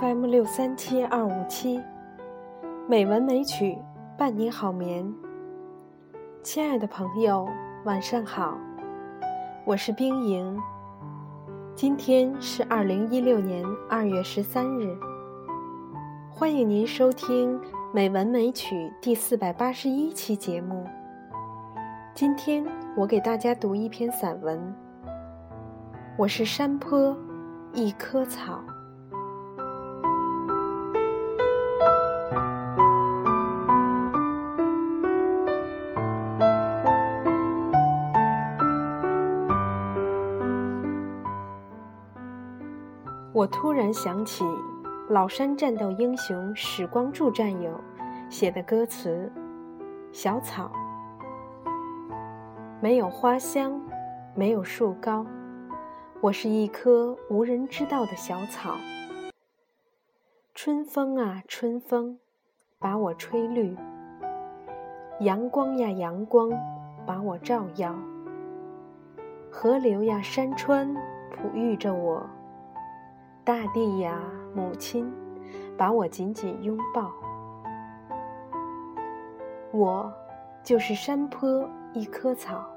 FM 六三七二五七，美文美曲伴你好眠。亲爱的朋友，晚上好，我是冰莹。今天是二零一六年二月十三日，欢迎您收听《美文美曲》第四百八十一期节目。今天我给大家读一篇散文。我是山坡一棵草。我突然想起老山战斗英雄史光柱战友写的歌词：“小草，没有花香，没有树高，我是一棵无人知道的小草。春风啊，春风，把我吹绿；阳光呀，阳光，把我照耀；河流呀，山川，哺育着我。”大地呀，母亲，把我紧紧拥抱。我就是山坡一棵草。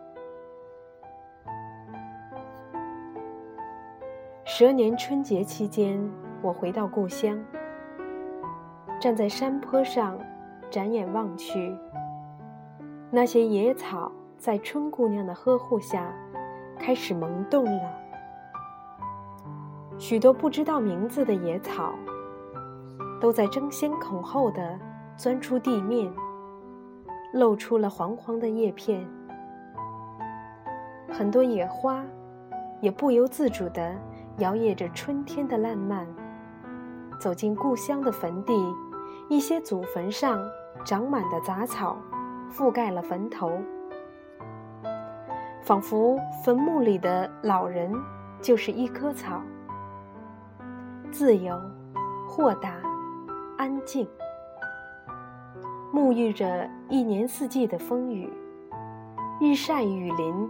蛇年春节期间，我回到故乡，站在山坡上，展眼望去，那些野草在春姑娘的呵护下，开始萌动了。许多不知道名字的野草，都在争先恐后地钻出地面，露出了黄黄的叶片。很多野花，也不由自主地摇曳着春天的烂漫，走进故乡的坟地。一些祖坟上长满的杂草，覆盖了坟头，仿佛坟墓里的老人就是一棵草。自由、豁达、安静，沐浴着一年四季的风雨，日晒雨淋，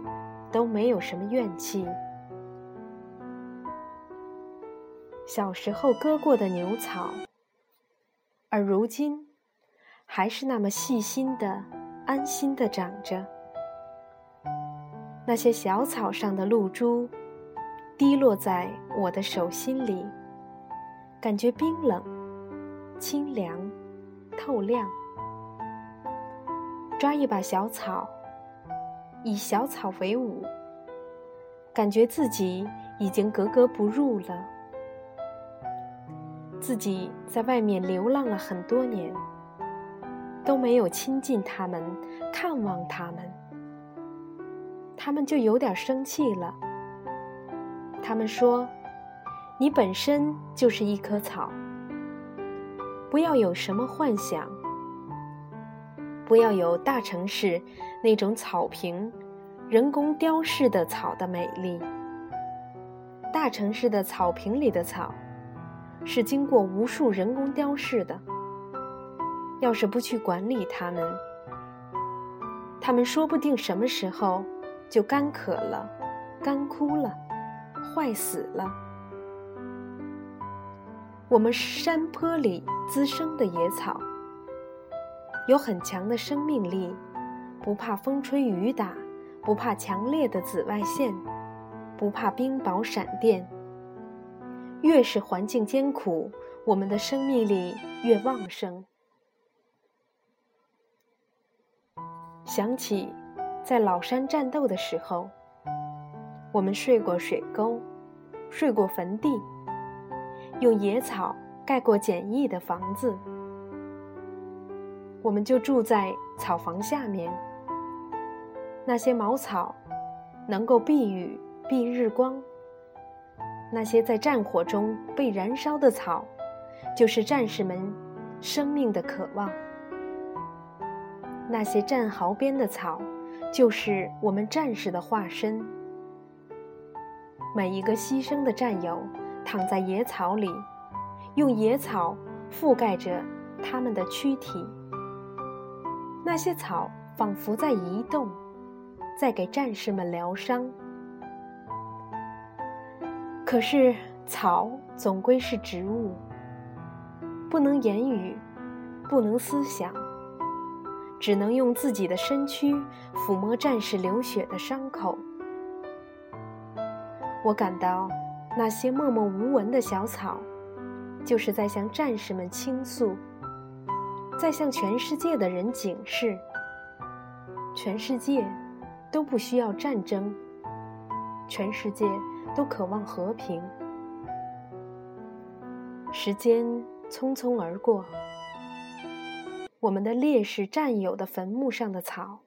都没有什么怨气。小时候割过的牛草，而如今还是那么细心的、安心的长着。那些小草上的露珠，滴落在我的手心里。感觉冰冷、清凉、透亮。抓一把小草，以小草为伍，感觉自己已经格格不入了。自己在外面流浪了很多年，都没有亲近他们、看望他们，他们就有点生气了。他们说。你本身就是一棵草，不要有什么幻想，不要有大城市那种草坪、人工雕饰的草的美丽。大城市的草坪里的草，是经过无数人工雕饰的。要是不去管理它们，它们说不定什么时候就干渴了、干枯了、坏死了。我们山坡里滋生的野草，有很强的生命力，不怕风吹雨打，不怕强烈的紫外线，不怕冰雹闪电。越是环境艰苦，我们的生命力越旺盛。想起在老山战斗的时候，我们睡过水沟，睡过坟地。用野草盖过简易的房子，我们就住在草房下面。那些茅草能够避雨、避日光。那些在战火中被燃烧的草，就是战士们生命的渴望。那些战壕边的草，就是我们战士的化身。每一个牺牲的战友。躺在野草里，用野草覆盖着他们的躯体。那些草仿佛在移动，在给战士们疗伤。可是草总归是植物，不能言语，不能思想，只能用自己的身躯抚摸战士流血的伤口。我感到，那些默默无闻的小草，就是在向战士们倾诉，在向全世界的人警示：全世界都不需要战争，全世界都渴望和平。时间匆匆而过，我们的烈士战友的坟墓上的草，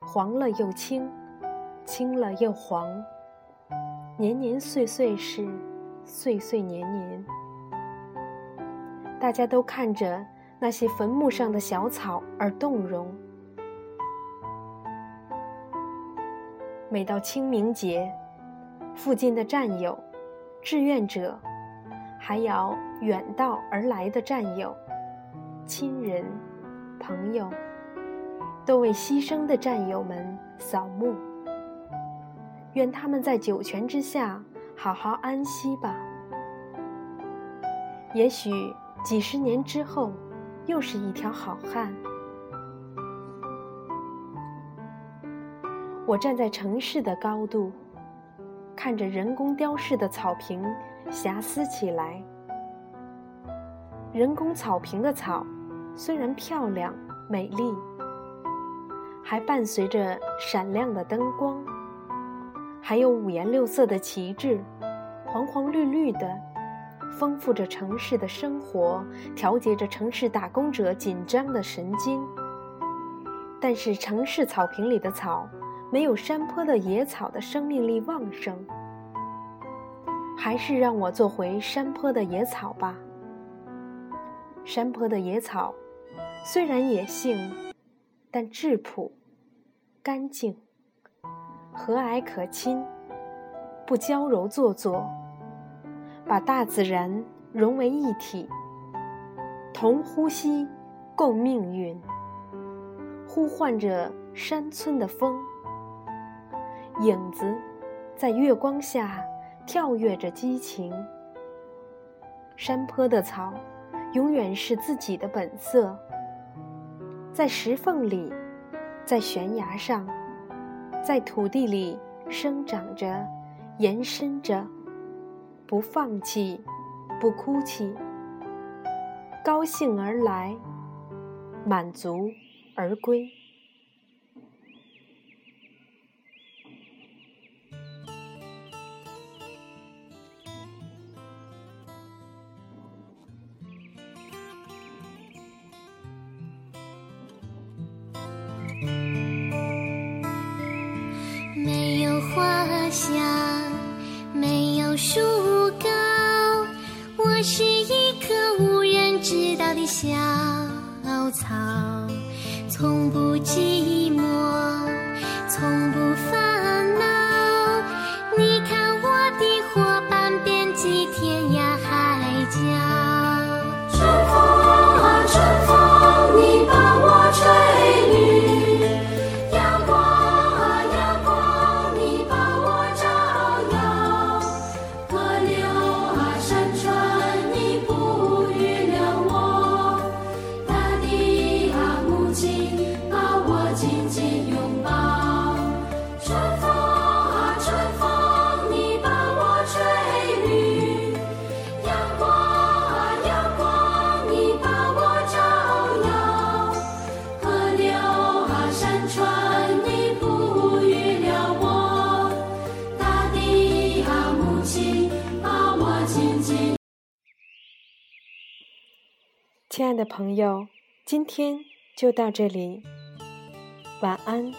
黄了又青，青了又黄。年年岁岁是，岁岁年年。大家都看着那些坟墓上的小草而动容。每到清明节，附近的战友、志愿者，还有远道而来的战友、亲人、朋友，都为牺牲的战友们扫墓。愿他们在九泉之下好好安息吧。也许几十年之后，又是一条好汉。我站在城市的高度，看着人工雕饰的草坪遐思起来。人工草坪的草虽然漂亮美丽，还伴随着闪亮的灯光。还有五颜六色的旗帜，黄黄绿绿的，丰富着城市的生活，调节着城市打工者紧张的神经。但是城市草坪里的草，没有山坡的野草的生命力旺盛。还是让我做回山坡的野草吧。山坡的野草，虽然野性，但质朴、干净。和蔼可亲，不娇柔做作，把大自然融为一体，同呼吸，共命运，呼唤着山村的风，影子在月光下跳跃着激情。山坡的草，永远是自己的本色，在石缝里，在悬崖上。在土地里生长着，延伸着，不放弃，不哭泣，高兴而来，满足而归。树高，我是一棵无人知道的小草，从不寂寞，亲爱的朋友，今天就到这里，晚安。